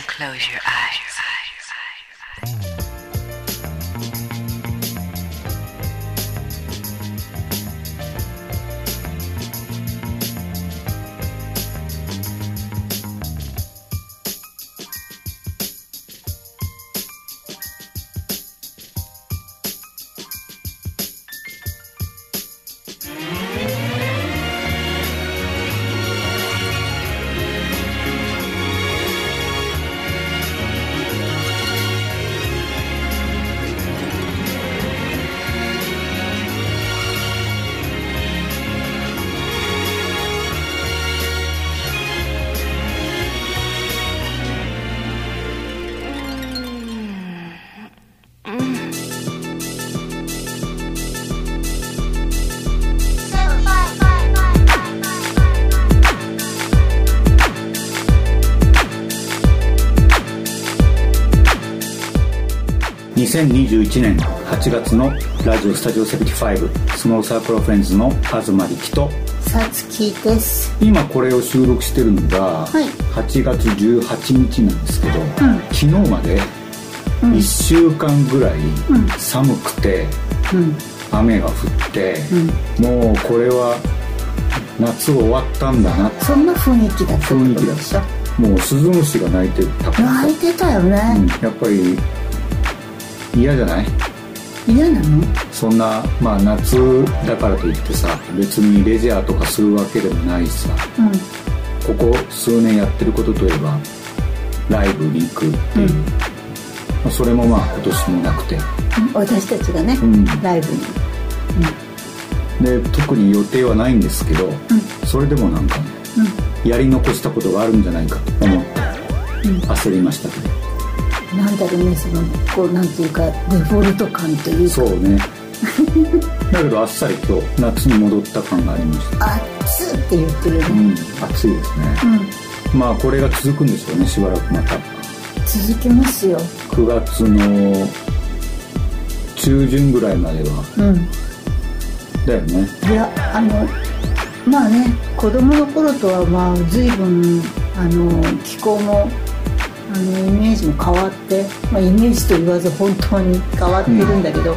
close your eyes.2021 年8月のラジオスタジオ75スモールサークルフレンズの東力とさつきです。今これを収録してるのがはい。8月18日なんですけど、昨日まで1週間ぐらい寒くて、雨が降って、もうこれは夏終わったんだな。そんな雰囲気だった雰囲気だった。もうスズムシが鳴いてたから泣いてたよね、うん。やっぱり嫌じゃない？嫌なの？そんなまあ夏だからといってさ別にレジャーとかするわけでもないしさうん。ここ数年やってることといえばライブに行くっていう、まあそれもまあ今年もなくて。私たちがね、ん。ライブに。で特に予定はないんですけど、それでもなんかね、やり残したことがあるんじゃないかと思って、焦りましたけどなんだろうねそのこうなんていうかデフォルト感というか。そうね。だけどあっさり今日夏に戻った感がありました。熱って言ってるね、うん暑いですね、まあこれが続くんでしょうねしばらくまた。続けますよ。9月の中旬ぐらいまでは。うん。だよね。いやあのまあね子供の頃とはまあ随分あの気候もあのイメージも変わって、まあ、イメージと言わず本当に変わってるんだけど、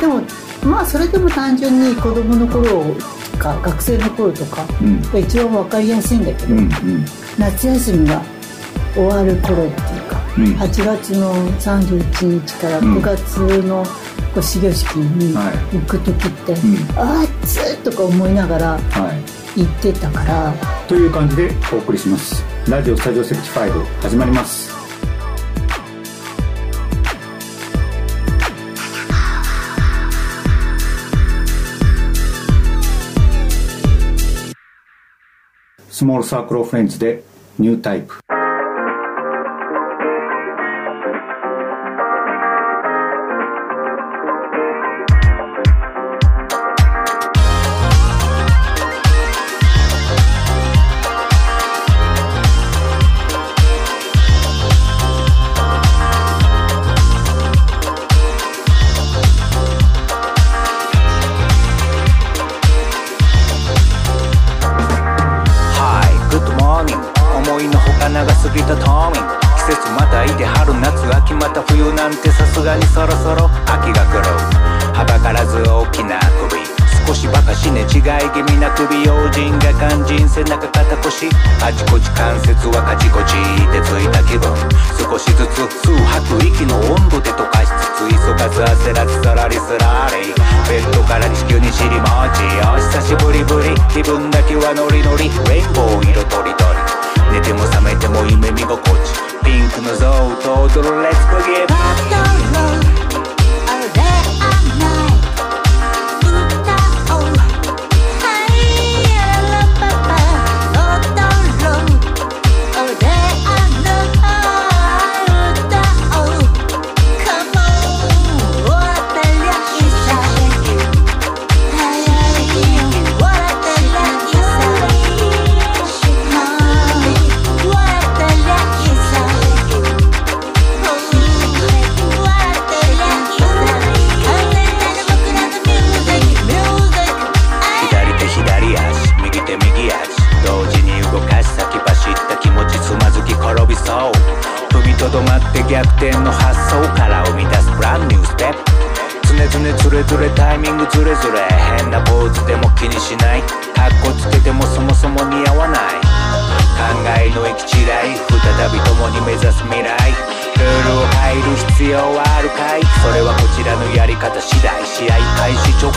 でもまあそれでも単純に子供の頃か学生の頃とかうん。が一番分かりやすいんだけど、うんうん。夏休みが終わる頃っていうか、うん。8月の31日からうん。9月のこう始業式にはい。行く時って、ん。あーっつとか思いながらはい。行ってたから。という感じでお送りします。ラジオスタジオ75始まりますスモールサークルオフレンズでニュータイプ。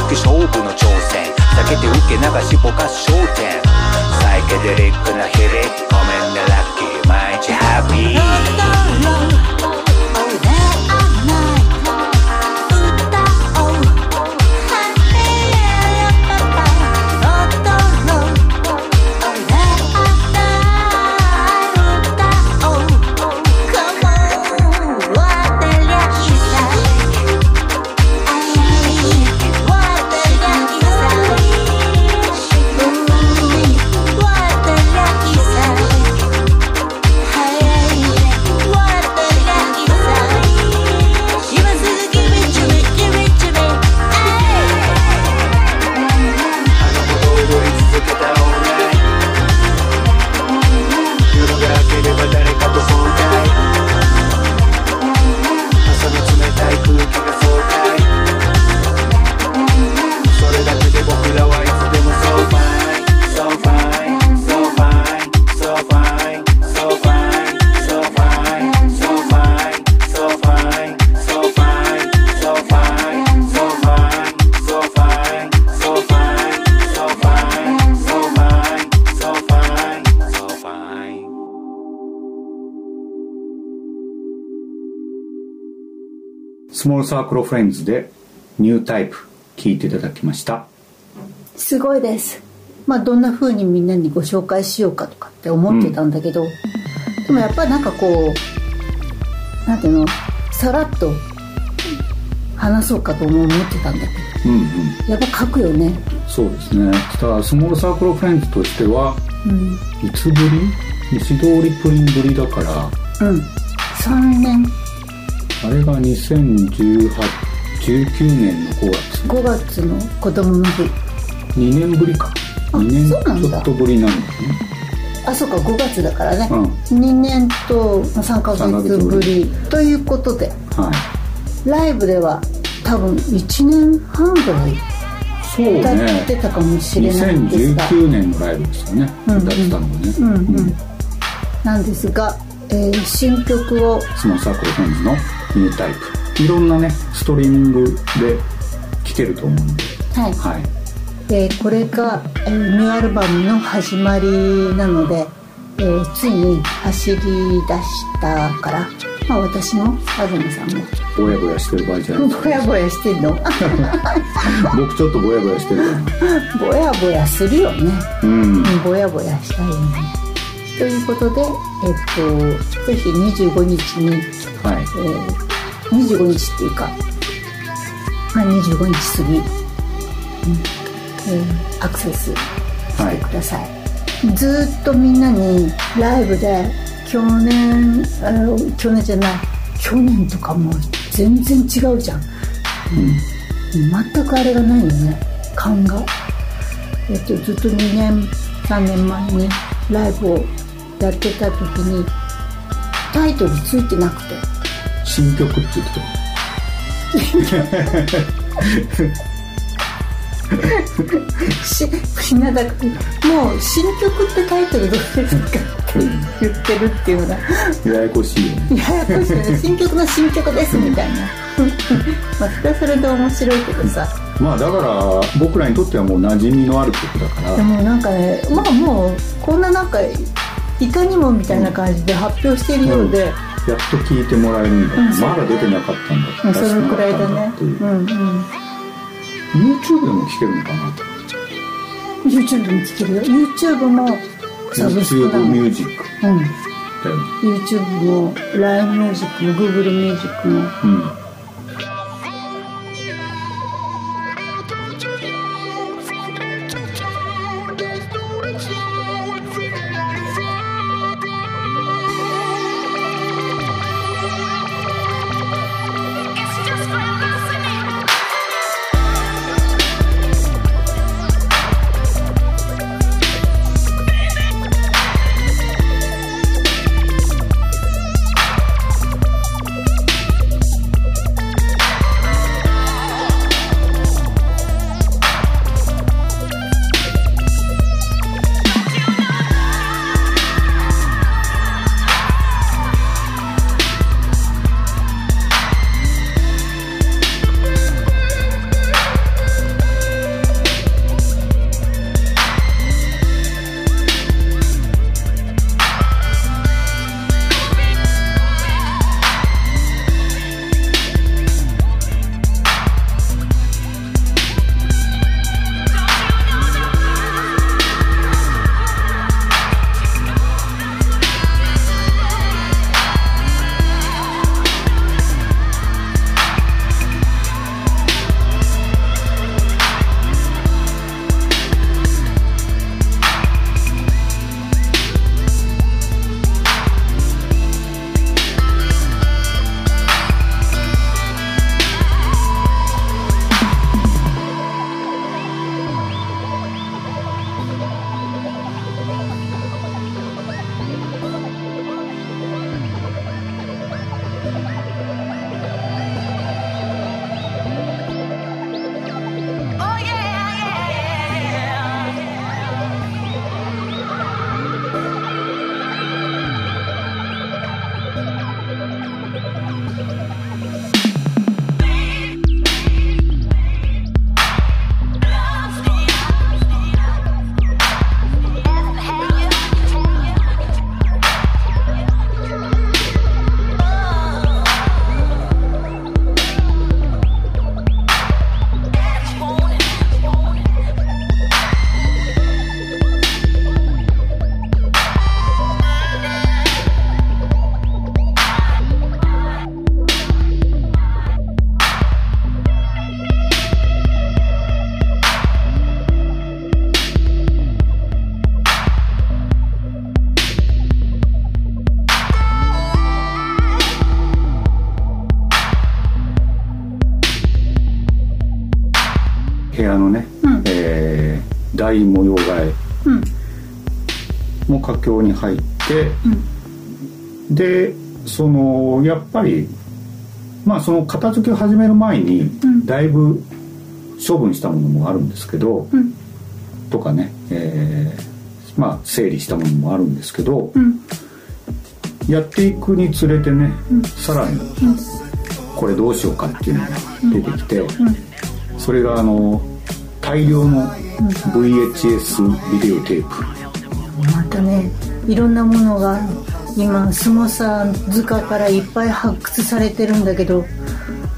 始直帰勝負の挑戦。避けて受け流しぼかす焦点。サイケデリックなクルフレンズでニュータイプ聞いていただきました。すごいです。まあどんな風にみんなにご紹介しようかとかって思ってたんだけど、うん、でもやっぱりなんかこうなんていうのさらっと話そうかとも思ってたんだけど、うんうん、やっぱ書くよね。そうですね。ただスモールサークルフレンズとしては、うん、いつぶり？西通りプリンぶりだからうん。3年あれが2018 19年の5月。5月の子供の日。2年ぶりか。2年ちょっとぶりなんですね。あそうか5月だからね、うん、2年と3か月ぶりということで、はい、ライブでは多分1年半ぐらい歌ってたかもしれないんですが、ね、2019年のライブですよね、うんうん、歌ってたのがね、うんうん、うん、なんですが、えー、新曲をスノーサークルフェンズのニュータイプいろんなねストリーミングで聴けると思うんで。はい、はい、でこれが、えー、ニューアルバムの始まりなので、えー、ついに走り出したからまあ私も東さんも。ぼやぼやしてる場合じゃない。ぼやぼやしてんの？僕ちょっとぼやぼやしてる ぼやぼやするよね。うん。ぼやぼやしたいよね。ということでえっとぜひ25日に、はい。えー、25日っていうか、まあ、25日過ぎ、うん。えー、アクセスしてください、はい、ずっとみんなにライブで去年去年じゃない。去年とかも全然違うじゃん、うん、全くあれがないよね。感が、えっと、ずっと2年3年前にライブをやってた時にタイトルついてなくて新曲って言ってたしもう新曲ってタイトルどうですか？って言ってるっていうのが。ややこしいよね。ややこしいよね。新曲の新曲ですみたいな。まあそれはそれで面白いけどさ。まあだから僕らにとってはもう馴染みのある曲だから。でもなんかねまあもうこんななんかいかにもみたいな感じで発表しているようで、うんやっと聞いてもらえるんだ、うん、まだ出てなかったんだ、うん、そのくらいだね。うん。うん YouTube でも聞けるのかな？YouTube でも聞けるよ YouTube もサブスク YouTube ミュージックうん YouTube も LINE ミュージックも Google ミュージックも。うん入って、でそのやっぱりまあその片付けを始める前に、ん。だいぶ処分したものもあるんですけど、うん。とかね、えーまあ整理したものもあるんですけど、うん。やっていくにつれてね、さらにこれどうしようかっていうのが出てきて、それがあの大量の VHS ビデオテープ、またねいろんなものが今相撲さん塚からいっぱい発掘されてるんだけど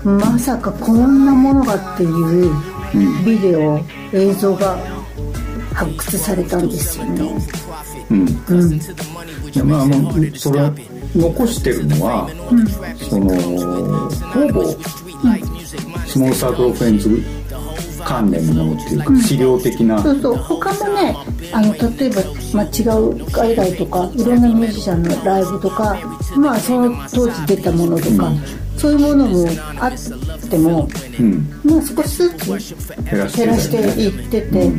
まさかこんなものがっていうビデオ映像が発掘されたんですよね。うん。うん。まあもうそれは残してるのは、そのほぼスモールサークルフレンズ関連のものっていうか、資料的な。そうそう。他もねあの例えば、まあ、違う海外とかいろんなミュージシャンのライブとかまあその当時出たものとか、そういうものもあっても、うん。まあ、少しずつ減らしていってて、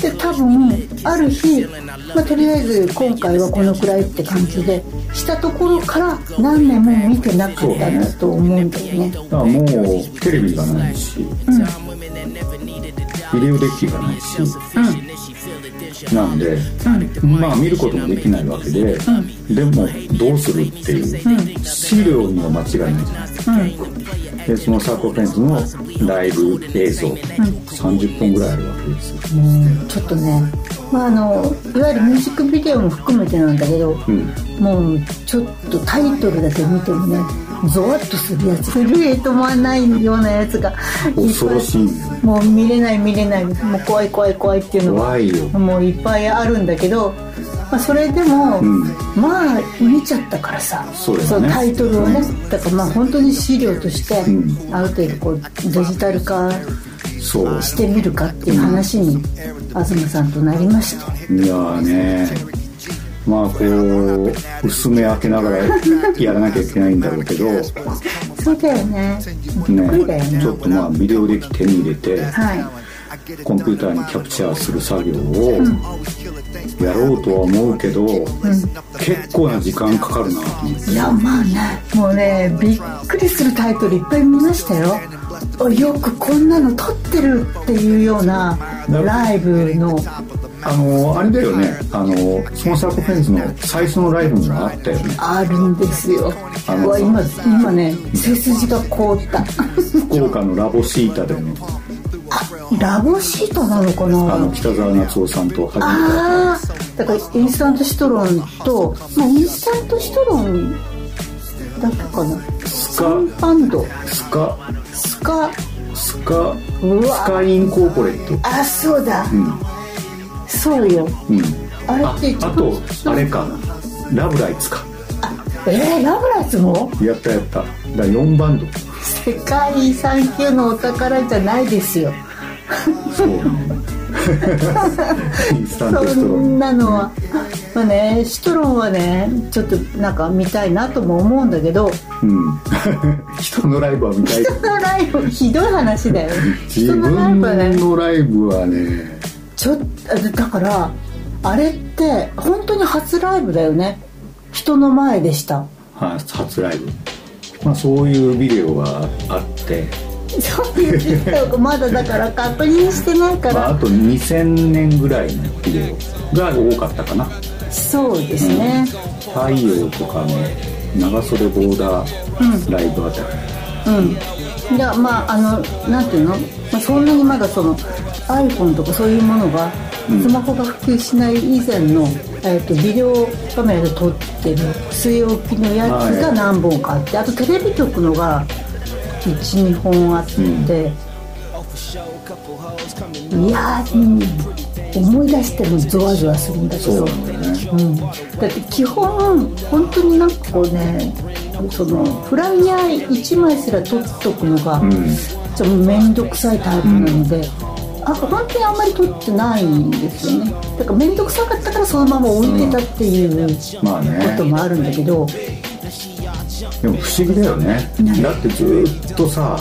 で多分ある日、まあ、とりあえず今回はこのくらいって感じでしたところから何年も見てなかったなと思うんだよね。だからもうテレビがないし、ビデオデッキがないし、なんで、まあ見ることもできないわけで、でもどうするっていう、資料には間違いないじゃないでそのサーコフェンズのライブ映像、30分ぐらいあるわけですよ。ちょっとね、まあ、あのいわゆるミュージックビデオも含めてなんだけど、うん。もうちょっとタイトルだけ見てもねゾワッとするやつ震え止まらないようなやつが恐ろしい。もう見れない見れないもう怖い怖い怖いっていうのがもういっぱいあるんだけど、まあ、それでも、ん。まあ見ちゃったからさそね。のタイトルをねだからまあ本当に資料として、ん。ある程度こうデジタル化そう。してみるかっていう話に東さんとなりましたいやーねまあこう薄め開けながらやらなきゃいけないんだろうけど。ねそうだよね。ね。ちょっとまあビデオデッキ手に入れてはい。コンピューターにキャプチャーする作業をやろうとは思うけど、結構な時間かかるなと思って。いやまあね。もうねびっくりするタイトルいっぱい見ましたよ。あよくこんなの撮ってるっていうようなライブの。あのあれだよね。あのスモーサーコフェンズの最初のライブもあったよね。あるんですよ。あの今今ね背筋が凍った。福岡のラボシータでねラボシートなのかあなの北沢夏夫さんと初めあだからインスタントシトロンと、まあ、インスタントシトロンだけかな？スカ。バンド。スカ。スカ。スカ。スカインコーポレット。あそうだ、ん。そうよ。うん。あれあってあとあれか。ラブライツか。えー、ラブライツも？やったやった。だから4バンド。世界遺産級のお宝じゃないですよ。そうそんなのは。まあねシトロンはねちょっとなんか見たいなとも思うんだけどうん。人のライブは見たい。人のライブひどい話だよ。自人のライ分ブはねのライブはねちょだからあれって本当に初ライブだよね。人の前でした。はい初ライブ。まあそういうビデオがあって、そういうビデオがまだだから確認してないかまあ、あらと2000年ぐらいのビデオが多かったかな。そうですね、太陽とかの長袖ボーダーライブあたり、うん、だからまああのなんていうの、まあ、そんなにまだその iPhone とかそういうものがスマホが普及しない以前の、えー、とビデオカメラで撮ってる据え置きのやつが何本かあって、あとテレビ局のが12本あって、いやー、うん、思い出してもゾワゾワするんだけど。ねうん、だって基本本当になんかこうねそのフライヤー1枚すら取っとくのが、ん。ちょっと面倒くさいタイプなので、あ本当にあんまり取ってないんですよね。だから面倒くさかったからそのまま置いてたっていうまあね。こともあるんだけど、でも不思議だよね。だってずっとさ、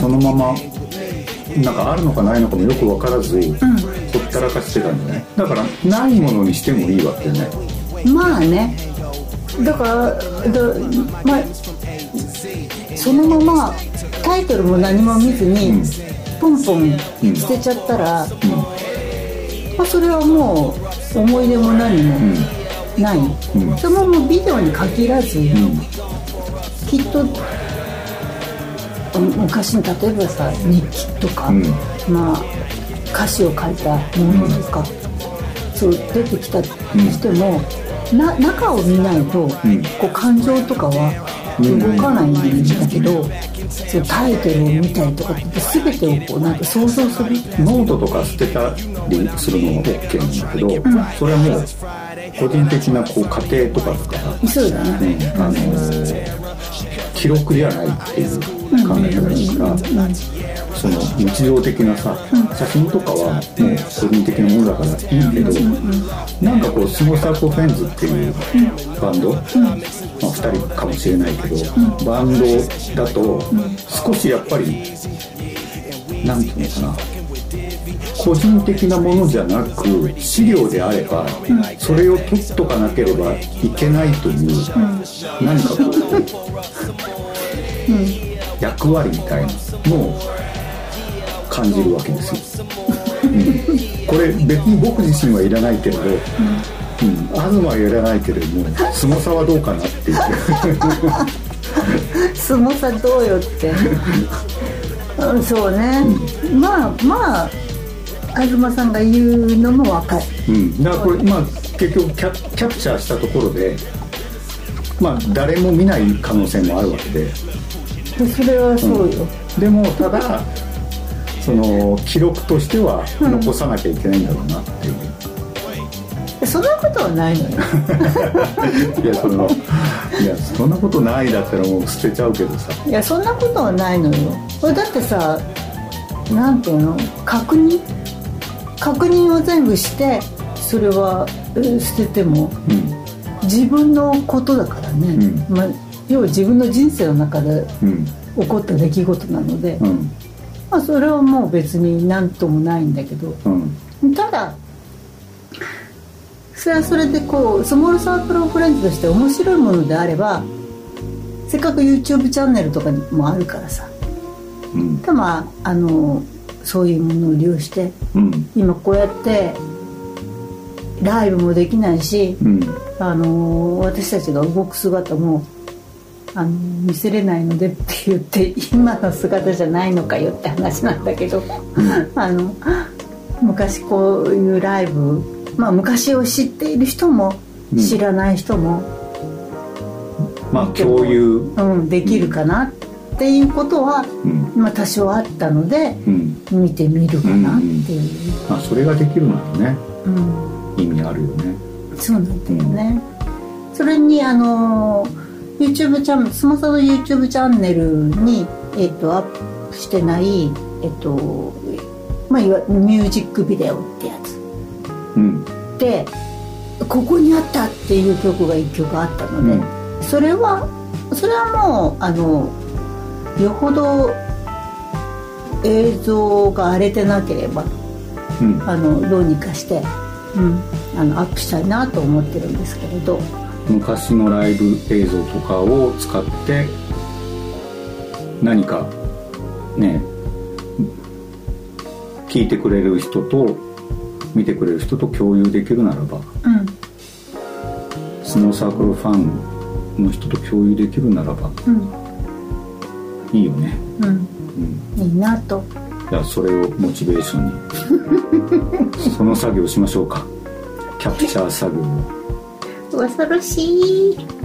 そのままなんかあるのかないのかもよく分からず、ほったらかしてたんじゃないだからないものにしてもいいわけよね。まあね。だからだまあそのままタイトルも何も見ずに、ポンポン捨てちゃったら、まあ、それはもう思い出も何もない、ん。そのままビデオに限らず、きっと昔の例えばさ日記とか、ん。まあ歌詞を書いたものとか、そう出てきたとしても、な中を見ないと、こう感情とかは動かないんだけど、そうタイトルを見たりとかって全てをこうなんか想像する。ノートとか捨てたりするのは OK なんだけど、それはもう個人的なこう家庭とかだから、そうだね。ねあの記録じゃないっていう考え方だから、その日常的なさ、写真とかはもう個人的なものだからいいけど、なんかこうスノーサークルフェンズっていうバンド、まあ、2人かもしれないけど、バンドだと少しやっぱりなんていうのかな個人的なものじゃなく資料であれば、それを取っとかなければいけないという、何かこう、役割みたいなのを感じるわけですよ、うん。これ別に僕自身はいらないけれど、うん。東はいらないけれども相撲差はどうかなっていう。相撲さどうよって。うんそうね、まあまあ東さんが言うのも分かる。うん、だからこれ、まあ、結局キャキャプチャーしたところで、まあ、誰も見ない可能性もあるわけででそれはそうよ、でもただその記録としては残さなきゃいけないんだろうなっていう、そんなことはないのよ。いやそのいやそんなことないだったらもう捨てちゃうけどさ。いやそんなことはないのよ。これだってさなんていうの？確認？確認を全部してそれはえー捨ててもうん。自分のことだからね、うまあ、要は自分の人生の中でうん。起こった出来事なので、うん。まあ、それはもう別に何ともないんだけどうん。ただそれはそれでこうスモールサークルオフレンズとして面白いものであればせっかく YouTube チャンネルとかにもあるからさうん。でまああのそういうものを利用してうん。今こうやってライブもできないし、うん。あの私たちが動く姿もあの見せれないのでって言って今の姿じゃないのかよって話なんだけど、あの昔こういうライブまあ昔を知っている人もうん。知らない人も、まあ共有。うんできるかなっていうことは、うん。まあ、多少あったのでうん。見てみるかなっていう、まあそれができるならねうん。意味あるよね。そうなんだよね、それにあの YouTube チャンネルスマサの YouTube チャンネルに、えっとアップしてないえっとまあいわミュージックビデオってやつ。うん。でここにあったっていう曲が1曲あったので、それはそれはもうあのよほど映像が荒れてなければうん。あのどうにかして、うん、あのアップしたいなと思ってるんですけれど昔のライブ映像とかを使って何かね聞いてくれる人と見てくれる人と共有できるならばうん。スノーサークルファンの人と共有できるならばうん。いいよね、うん。うん、いいなと。じゃあそれをモチベーションに。その作業しましょうか。キャプチャー作業を恐ろしい。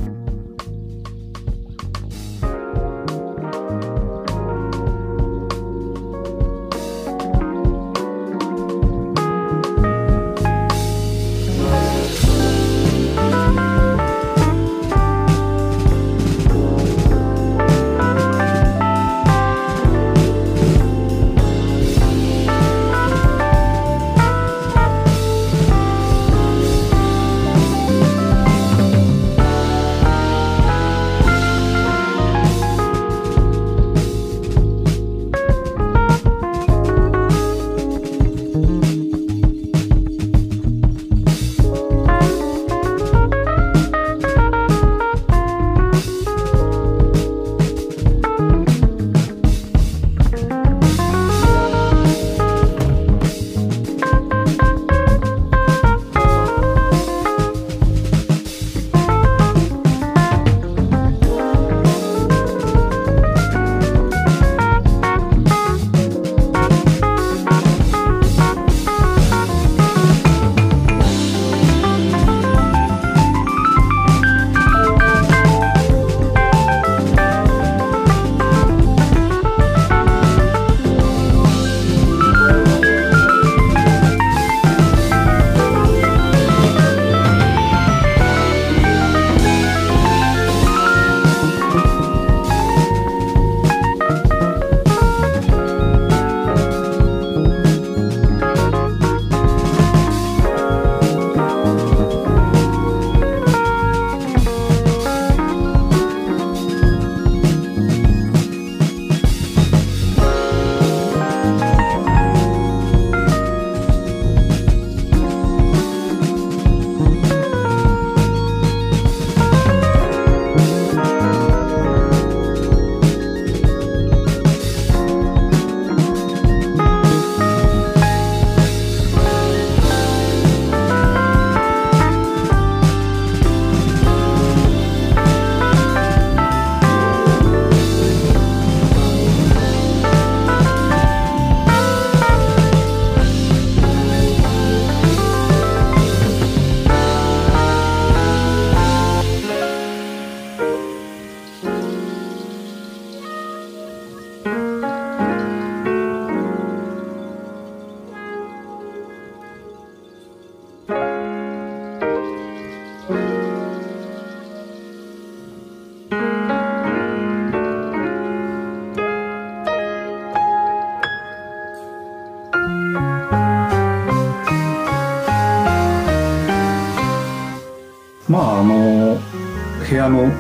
部屋の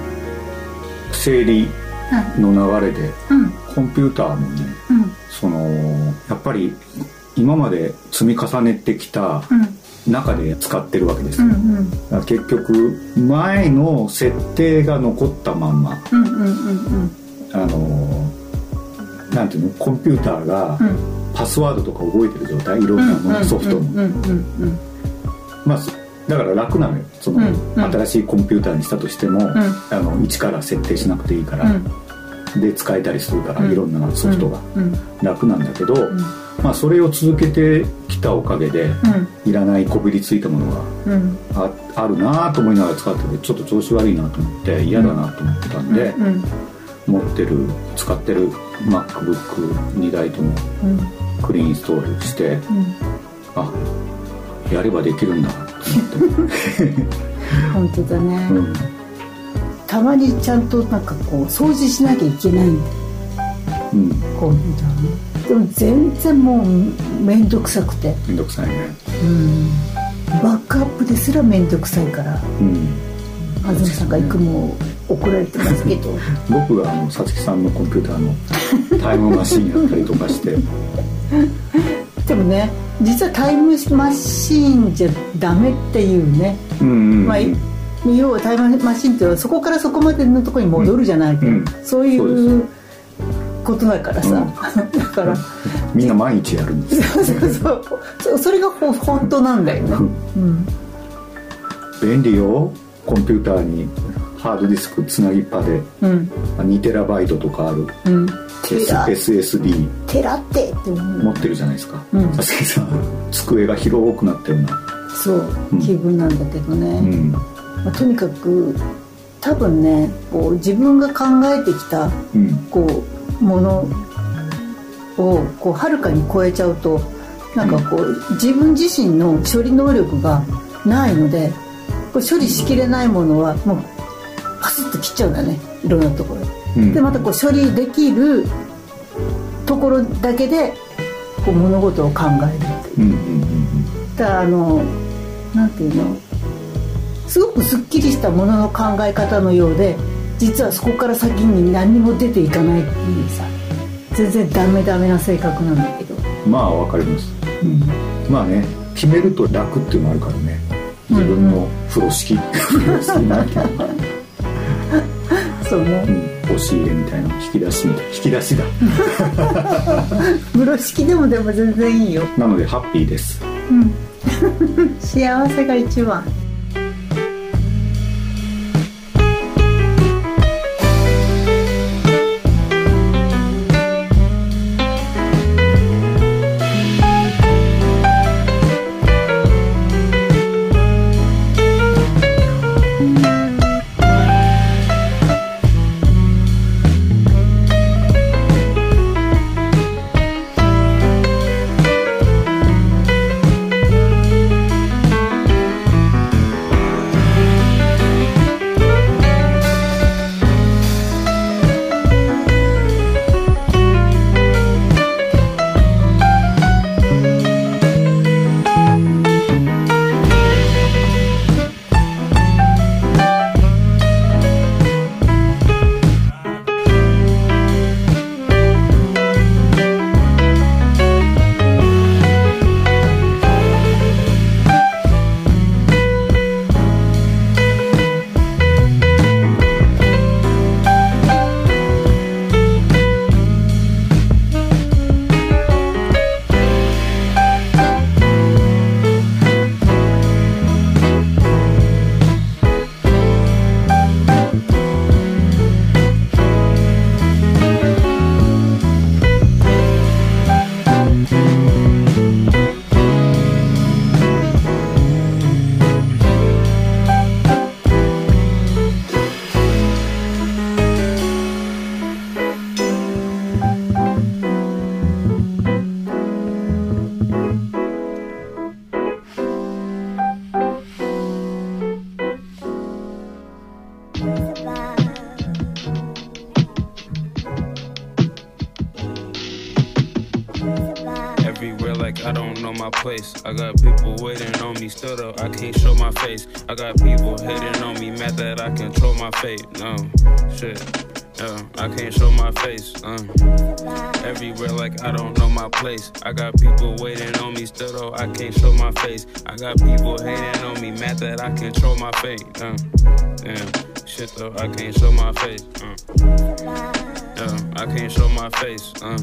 整理の流れで、うん。コンピューターもねうん。そのやっぱり今まで積み重ねてきた中で使ってるわけですよ、うんうん。結局前の設定が残ったまんまうんうんうんうん。あのなんていうのコンピューターがうん。パスワードとか覚えてる状態いろんなものソフトの。まあそだから楽なのよ。その、うんうん。新しいコンピューターにしたとしても、ん。あの一から設定しなくていいから、で使えたりするから、うん。いろんなソフトが。うん。楽なんだけど、まあそれを続けてきたおかげで、いらないこびりついたものがうん。ああるなと思いながら使っててちょっと調子悪いなと思って嫌だなと思ってたんで、うん。持ってる使ってる MacBook2 台ともうん。クリーンインストールして、あやればできるんだ 本当だね、うん。たまにちゃんとなんかこう掃除しなきゃいけない。うん、コンピューターねでも全然もう面倒くさくて。めんどくさいね。うん。バックアップですら面倒くさいから。うん。東さんがいくも怒られてますけど。僕があのさつきさんのコンピューターのタイムマシンやったりとかして でもね実はタイムマシーンじゃダメっていうね、うんうんうん。まあ要はタイムマシンっていうのはそこからそこまでのところに戻るじゃないけど、うん。そういそううことだからさ、だから。みんな毎日やるんですよ。そうそうそう。それがほ本当なんだよね、うん、便利よ。コンピューターにハードディスクつなぎっぱで。うん。2テラバイトとかある。うん、SSD テラって持ってるじゃないですか。うん。さすがにさ机が広くなったような。そううん。気分なんだけどね、うん。まあ、とにかく多分ねこう自分が考えてきたうん。こうものをこうはるかに超えちゃうとなんかこう自分自身の処理能力がないのでこう処理しきれないものはもうパスッと切っちゃうんだね。いろんなところで。またこう処理できるところだけでこう物事を考えるっていう。だからあのなんていうの？すごくすっきりしたものの考え方のようで実はそこから先に何にも出ていかないっていうさ全然ダメダメな性格なんだけど、うんまあわかります、うん、まあね決めると楽っていうのもあるからね。自分の風呂敷風呂敷なんていうのかなそうね。うん。押し入れみたいな引き出しみたい引き出しだ風呂敷でもでも全然いいよ。なのでハッピーです。幸せが一番「control my fate. Uh. Damn, shit though I can't show my face. Uh. Yeah, I can't show my face. Uh.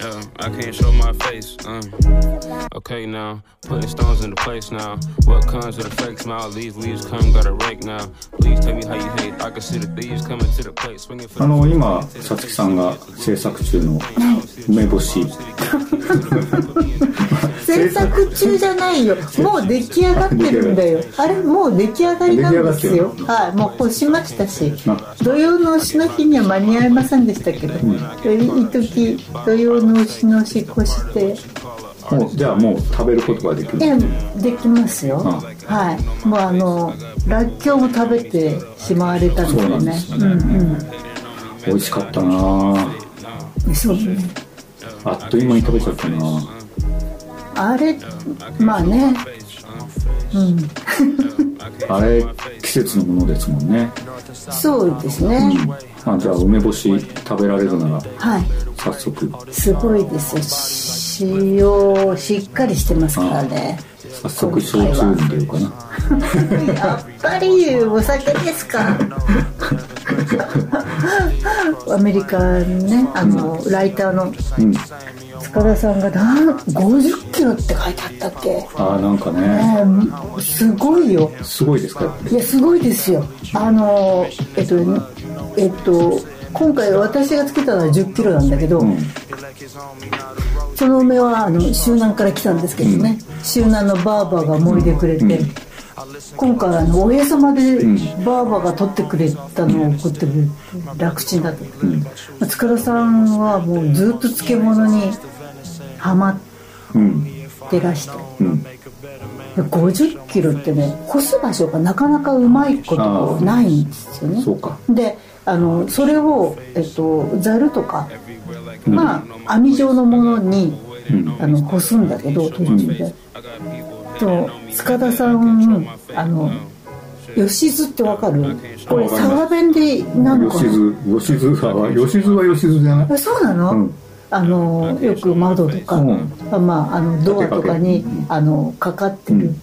Yeah, I can't show my face. Uh. Okay now, putting stones into place now. What comes with a fake smile? These leaves come, got a rake now. Please tell me how you hate. I can see the thieves coming to the plate, swinging for あの今さつきさんが制作中の梅干し 制作中じゃないよ。もう出来上がってるんだよ。あれもう出来上がりなんですよ。はいもう干しましたし。あ。土曜の牛の日には間に合いませんでしたけど、いい時土曜の牛の日越してもうじゃあもう食べることができる？えできますよ、あ。はい。もうあのらっきょうも食べてしまわれたんそうなんでですすよね、ねうん。美味しかったなうんそうね。あっという間に食べちゃったなあれまあね。うん。あれ季節のものですもんね。そうですね、あじゃあ梅干し食べられるならはい。早速。すごいですよ。塩しっかりしてますからね早速焼酎飲んでようかな。やっぱりお酒ですか。アメリカにねあのライターの。うん。塚田さんがなん50キロって書いてあったっけ。ああなんかね。ねえすごいよ。すごいですかいやすごいですよ。あのえっとえっと今回私がつけたのは1 0キロなんだけど、うんその梅はあの周南から来たんですけどね、周南のバーバーがもいでくれて、今回あのお家様でバーバーが取ってくれたのを送ってくれて楽ちんだった、塚田さんはもうずっと漬物にハマうんってらして。うん。で50キロってね干す場所がなかなかうまいことないんですよね。であのそれを、えっと、ざるとか、まあ網状のものに、あの干すんだけど途中で、と塚田さんあの吉津ってわかる？これ佐賀弁でなんか。吉津吉津は吉津は吉津じゃない？えそうなの、うん。あのよく窓とか、うん。まあ、あのドアとかにかけかけ。あのかかってる、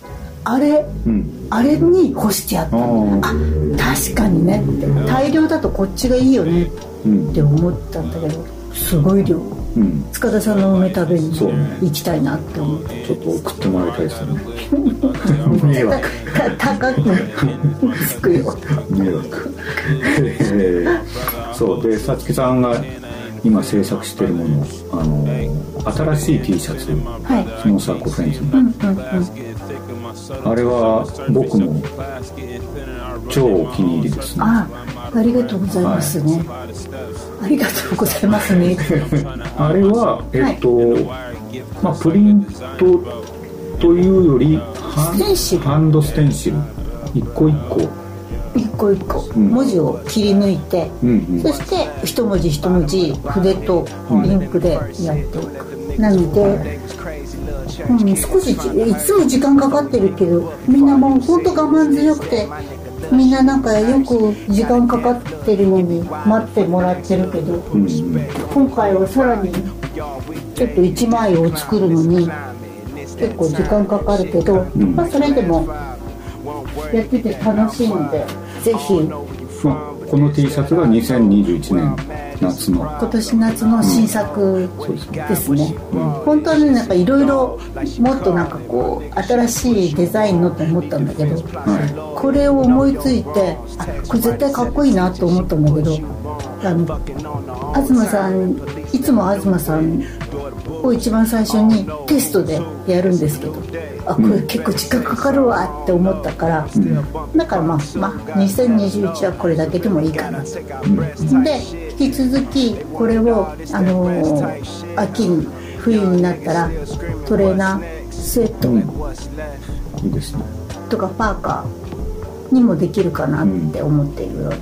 あれうん。あれに干してやったの。ああ確かにね。って大量だとこっちがいいよねうんって思ったんだけどすごい量。うん。塚田さんの梅食べにそう。ね行きたいなって思って。ちょっと送ってもらいたいですよね。迷惑た高くつくよ。迷惑。えーそう。でさつきさんが今制作してるものあの新しい T シャツ。はい。スノーサーコフェンズの。うんうんうんあれは僕も超お気に入りですね。あありがとうございますね、ありがとうございますね。あれはえっと、まあプリントというよりハンステンシル。ハンドステンシル。一個一個。一個一個。ん。文字を切り抜いて、うんうん。そして一文字一文字筆とインクでやっていく、なので、うん、少しいつも時間かかってるけどみんなもうほんと我慢強くてみんななんかよく時間かかってるのに待ってもらってるけど、うんうん今回はさらにちょっと1枚を作るのに結構時間かかるけど、まあそれでもやってて楽しいのでぜひ。まあこの T シャツが2021年夏の。今年夏の新作ですね、本当はねなんかいろいろもっとなんかこう新しいデザインのと思ったんだけど、これを思いついてあこれ絶対かっこいいなと思ったんだけどあの東さんいつも東さんを一番最初にテストでやるんですけどあこれ結構時間かかるわって思ったから、だからまあまあ2021はこれだけでもいいかなと。で引き続きこれを、あのー秋に冬になったらトレーナースウェットとかパーカーにもできるかなって思っているので、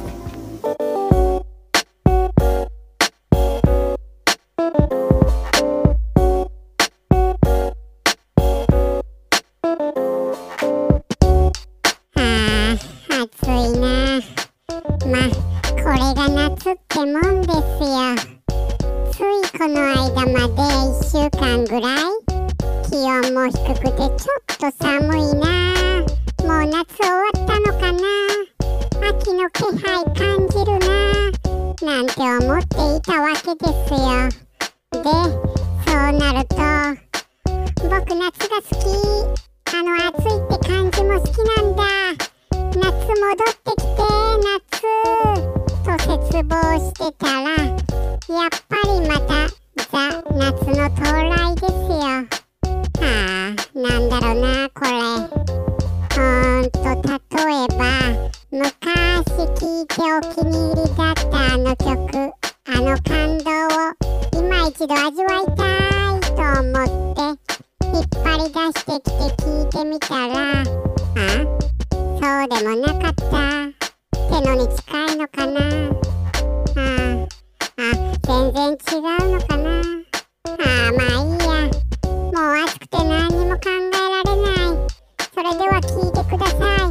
全然違うのかな。あまあいいや。もう暑くて何にも考えられない。それでは聞いてください。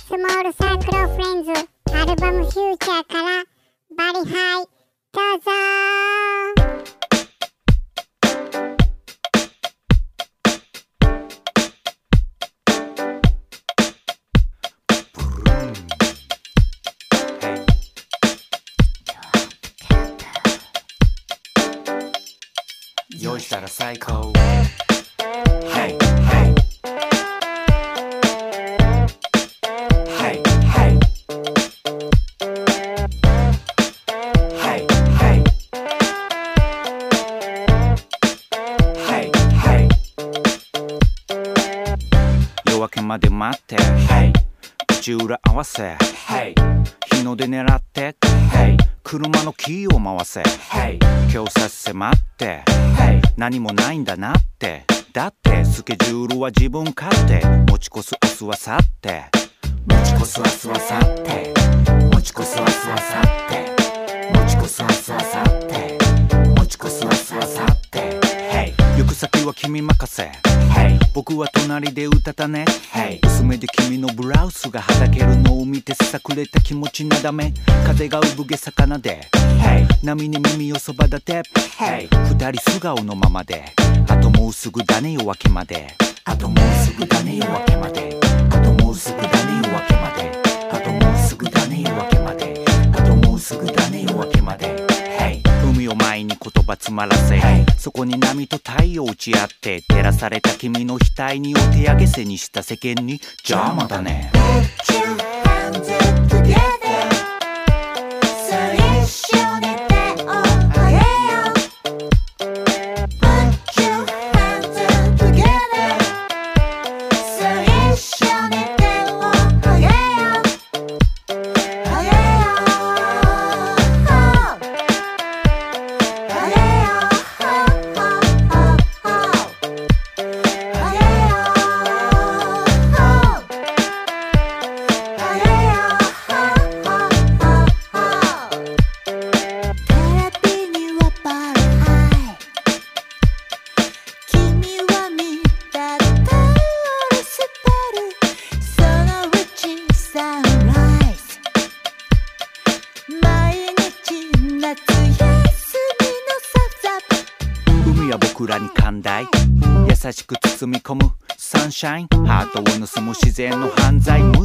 スモールサークルフレンズアルバムフューチャーからバリハイ。わせ。Hey 日の出狙って。Hey 車のキーを回せ。Hey 今日させ待って、hey、何もないんだなって。だってスケジュールは自分勝手持ち越す明日は去って。持ち越す明日は去って。持ち越す明日は去って。持ち越す明日は去って先は君任せ。Hey 僕は隣で歌ったね。Hey 薄めで君のブラウスがはだけるのを見てさくれた気持ちなだめ。風が産毛魚で。Hey 波に耳をそば立て。Hey 二人素顔のままで。あともうすぐだね夜明けまで。あともうすぐだね夜明けまで。あともうすぐだね夜明けまで言葉詰まらせ、hey、そこに波と太陽打ち合って照らされた君の額にお手上げせにした世間に。邪魔だね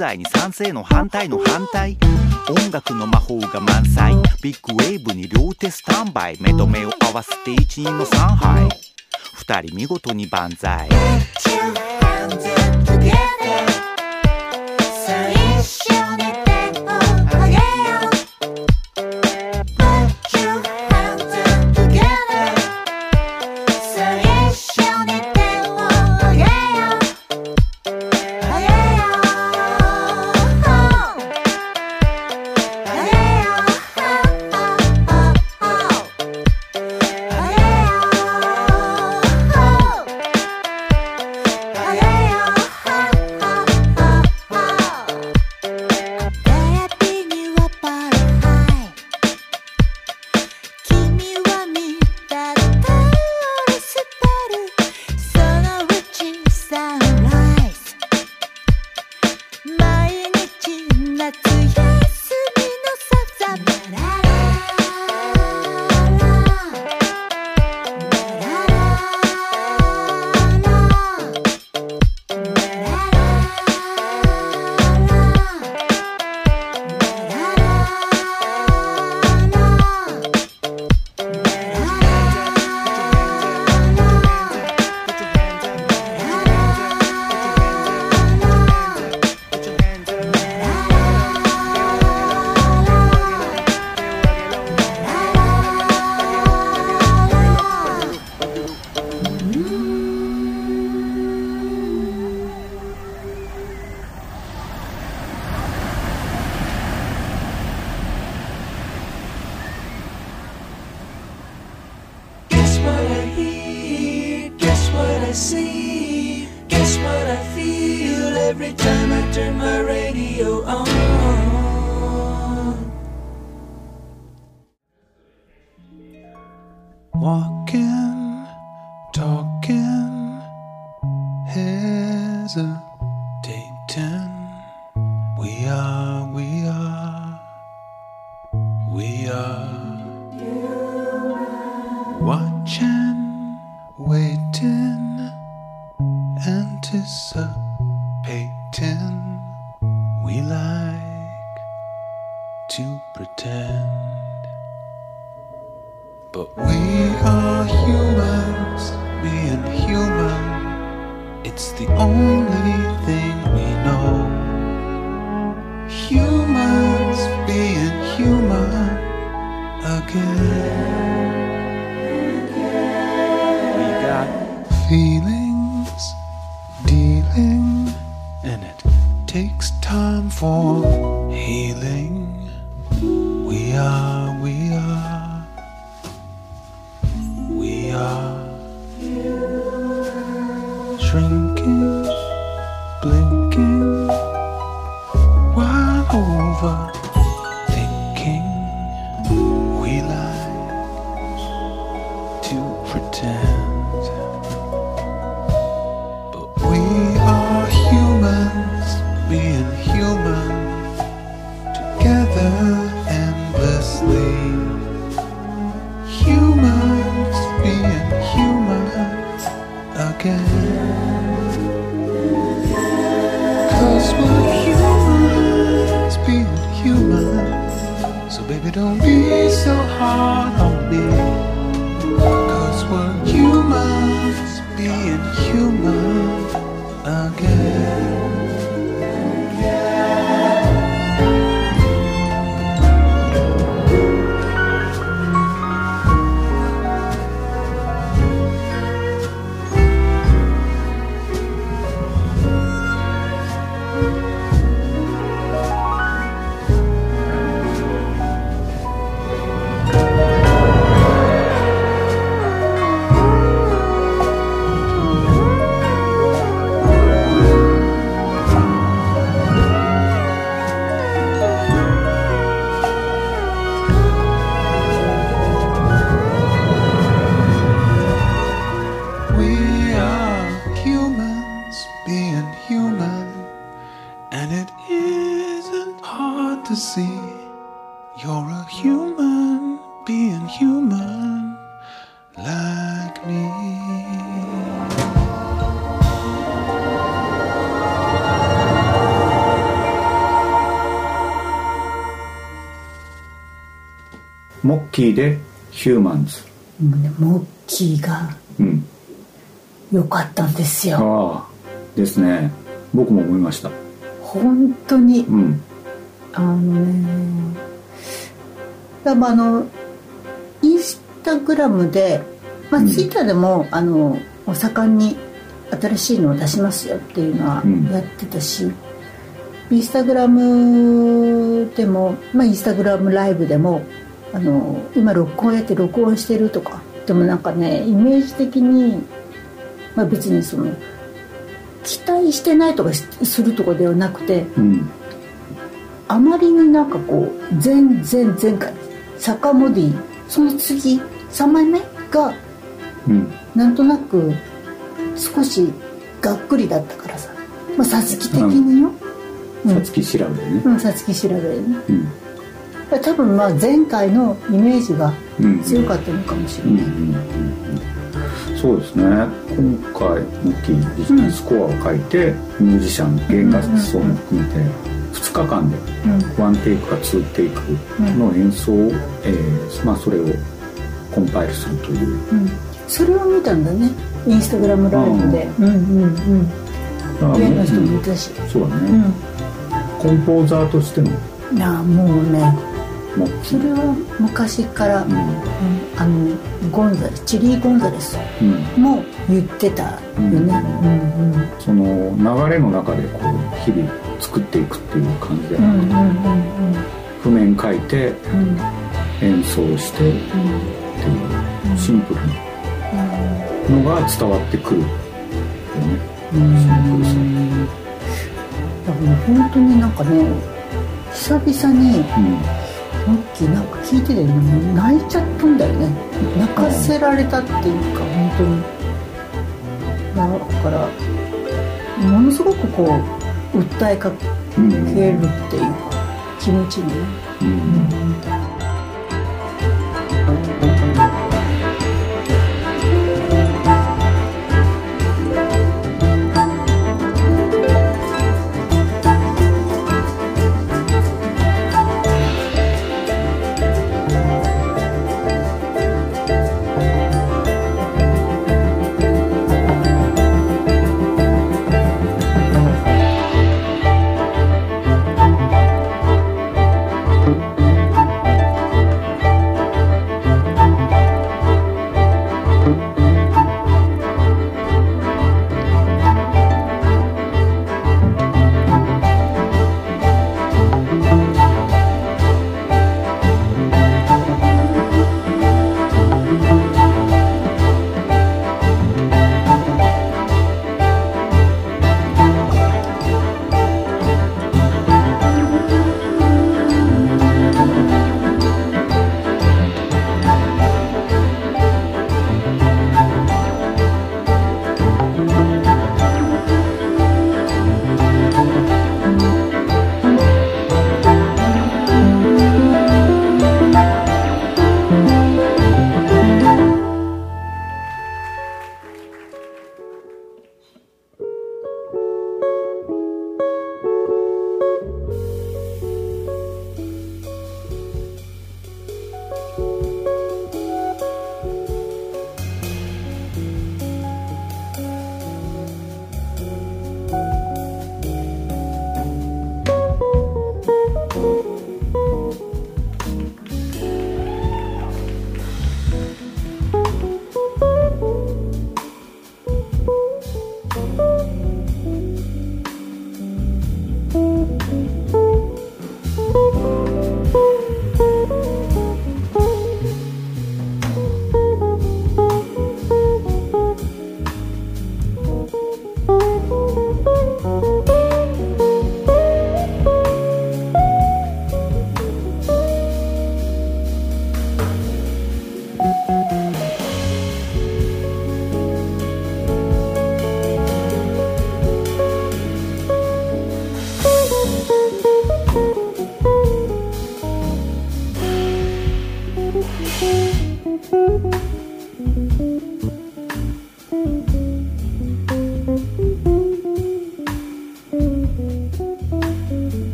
罪に賛成の反対の反対。音楽の魔法が満載。ビッグウェーブに両手スタンバイ。目と目を合わせて一人の三杯。二人見事に万歳。Put your hands up together again. To see. You're a human being human like me. モッキーでヒューマンズもうねモッキーがうん。良かったんですよ。ああですね。僕も思いました。本当にうんあのね。だまああのインスタグラムで、まあ、うん。ツイッターでも、あのお盛んに新しいのを出しますよっていうのはうん。やってたし、インスタグラムでも、まあ、インスタグラムライブでもあの今録音やって録音してるとかでもなんかねイメージ的に、まあ、別にその期待してないとかしするとかではなくてうんあまりになんかこう前前前回サカモディその次3枚目がうん。なんとなく少しがっくりだったからさ。まあさつき的によ。さつき調べでね。うんさつき調べでね。うん。多分まあ前回のイメージがうん。強かったのかもしれない、んうんうんそうですね。今回モッキー実にスコアを書いて、ミュージシャン弦楽奏も含めて2日間でうん。ワンテイクかツーテイクの演奏を、えーまあ、それをコンパイルするという。うん。それを見たんだね。インスタグラムライブで。うん。うんうんあ上の人もいたし。そうだね、うん。コンポーザーとしてのいやもうね。それは昔から、うん。うん。あのゴンザレスチリー・ゴンザレスうんも言ってたよね、うんうんその流れの中でこう日々作っていくっていう感じで、うんうんうん譜面書いてうん演奏してっていうシンプルなのが伝わってくるけどねうん。シンプルさ。だから本当になんかね久々にうんモッキーなんか聞いてて泣いちゃったんだよね。泣かせられたっていうか本当に。だからものすごくこう訴えかけうんるっていうか気持ちに。ねうん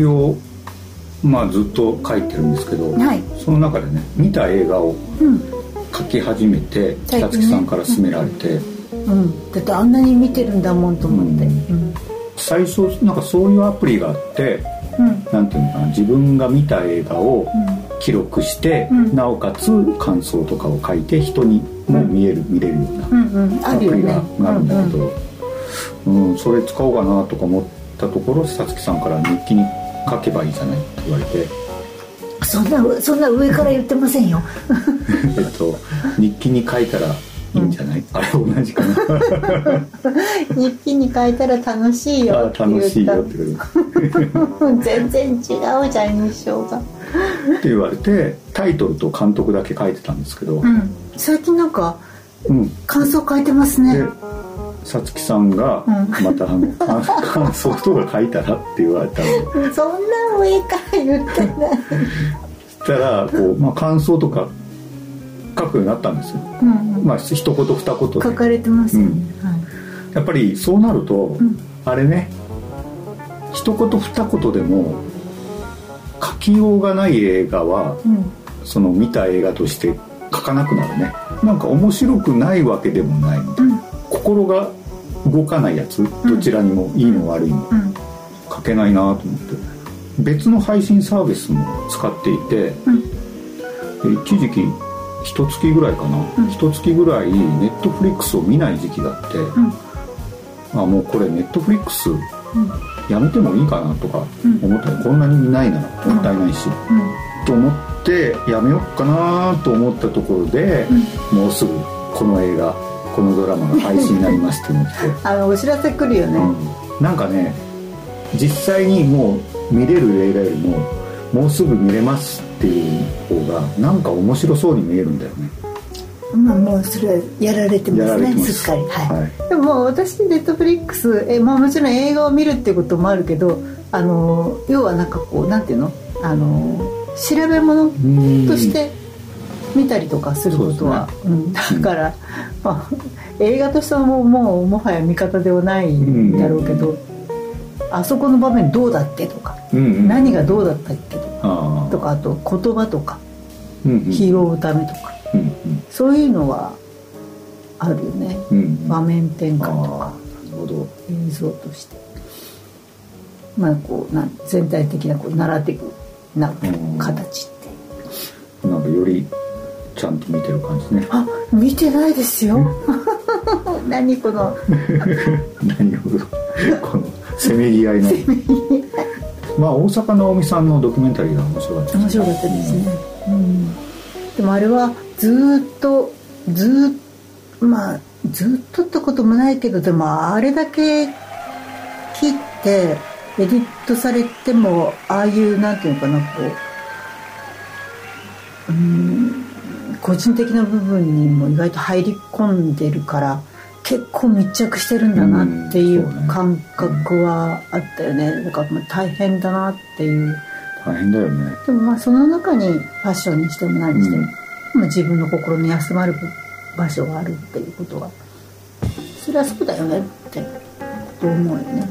の日記をまあずっと書いてるんですけど、はい。その中でね見た映画をうん。書き始めて最近ね。さつきさんから勧められて、うん。だってあんなに見てるんだもんと思って。うん。最初なんかそういうアプリがあってうん。なんていうのかな自分が見た映画を記録して、うん。なおかつ感想とかを書いて人にも見える、見れるようなうんうん。アプリがあるんだけど、うんそれ使おうかなとか思ったところさつきさんから日記に書けばいいじゃないって言われて、そんなそんな上から言ってませんよ。えっと、日記に書いたらいいんじゃない、あれ同じかな。日記に書いたら楽しいよ楽しいよって言われて 全然違うじゃん印象が。って言われてタイトルと監督だけ書いてたんですけど、うん。最近なんかうん、感想書いてますね。でさつきさんがうん。またあの 感感想とか書いたらって言われたんでそんな上から言ってない。そしたらこう、まあ、感想とか書くようになったんですよ。うんうん。まあ一言二言で。書かれてますよね、はい。やっぱりそうなると、ん。あれね一言二言でも書きようがない映画はうん。その見た映画として書かなくなるね。なんか面白くないわけでもないみたいな、心が動かないやつ？どちらにもいいの悪いの。うん。書けないなと思って。別の配信サービスも使っていて、で一時期一月ぐらいかな。一、月ぐらいネットフリックスを見ない時期があって、あもうこれネットフリックスやめてもいいかなとか思った。ら、こんなに見ないならもったいないし、と思ってやめようかなと思ったところで、もうすぐこの映画このドラマが配信になりますって思って。あのお知らせ来るよね、なんかね実際にもう見れる映画よりももうすぐ見れますっていう方がなんか面白そうに見えるんだよね。まあもうそれはやられてますねす。すっかり。はい、でももう私ネットフリックスえ、まあ、もちろん映画を見るっていうこともあるけどあの要はなんかこうなんていうの？あの調べ物として見たりとかすることはう、ん、だから、まあ、映画としてももうもはや見方ではないんだろうけど、あそこの場面どうだっけとか、うんうん。何がどうだったっけとかあとかあと言葉とか、うんうん。拾うためとか、そういうのはあるよね、うん場面転換とかなるほど。映像として。まあこうなん全体的なこうナラティブな形ってなんかよりちゃんと見てる感じね。あ見てないですよ。何この。何ほどこのせめぎ合いの。まあ大阪直美さんのドキュメンタリーが面白かった面白かったですね、うん、でもあれはずーっとずーっとまあずーっとってこともないけどでもあれだけ切ってエディットされてもああいうなんていうのかなこううん個人的な部分にも意外と入り込んでるから結構密着してるんだなっていう感覚はあったよね。だからまあ大変だなっていう。大変だよね。でもまあその中にファッションにしても何にしても、まあ自分の心の休まる場所があるっていうことは。それはそうだよねってと思うよね、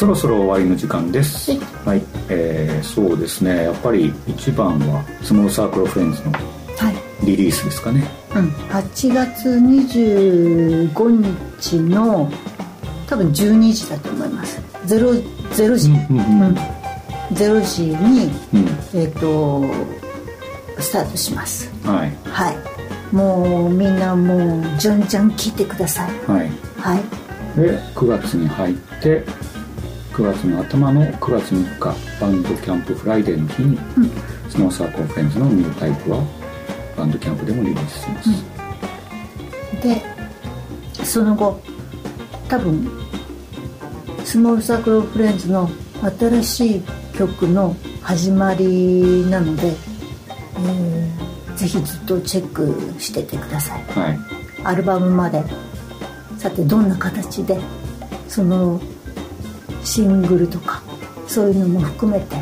そろそろ終わりの時間です。はい。はい、えーそうですね。やっぱり一番はスモールサークルフレンズのはい。リリースですかね。うん、8月25日の多分12時だと思います。0 0時、うんうんうん。0時に、うん。えっ、とスタートします。はい。はい。もうみんなもうじゃんじゃん聞いてください。はい。はい。で9月に入って9月の頭の9月3日バンドキャンプフライデーの日に、スノーサークルフレンズのニュータイプはバンドキャンプでもリリースします、でその後多分スモールサークルフレンズの新しい曲の始まりなので、えーぜひずっとチェックしててください。はい。アルバムまで。さてどんな形でそのシングルとかそういうのも含めて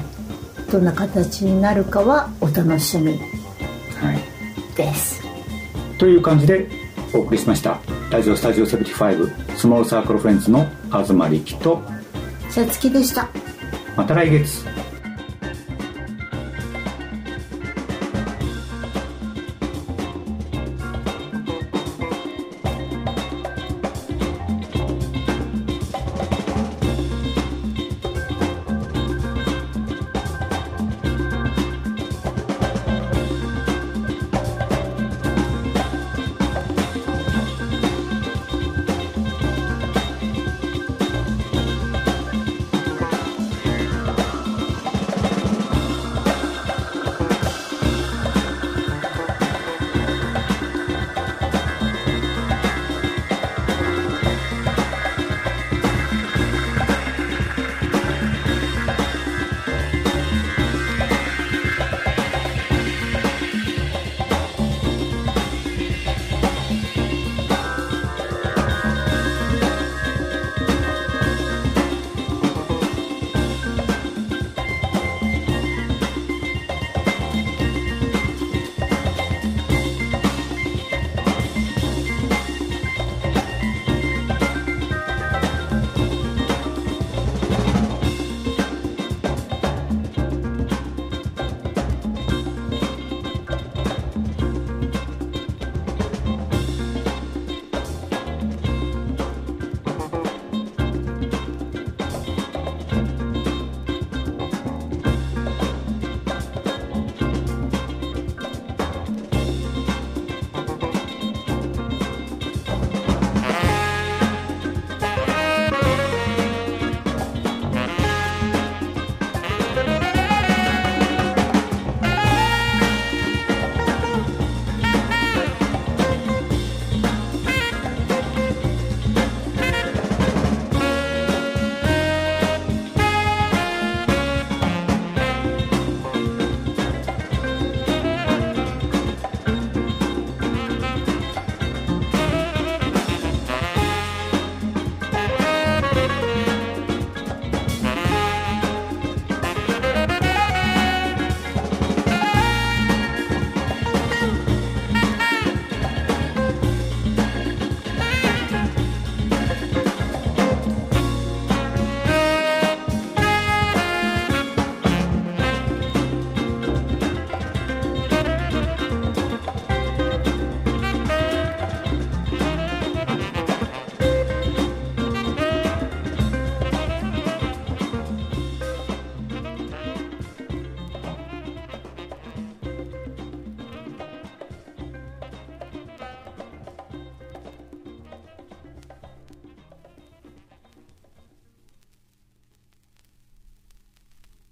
どんな形になるかはお楽しみはい。です。という感じでお送りしました。ラジオスタジオ75スモールサークルフレンズの東力とさつきでした。また来月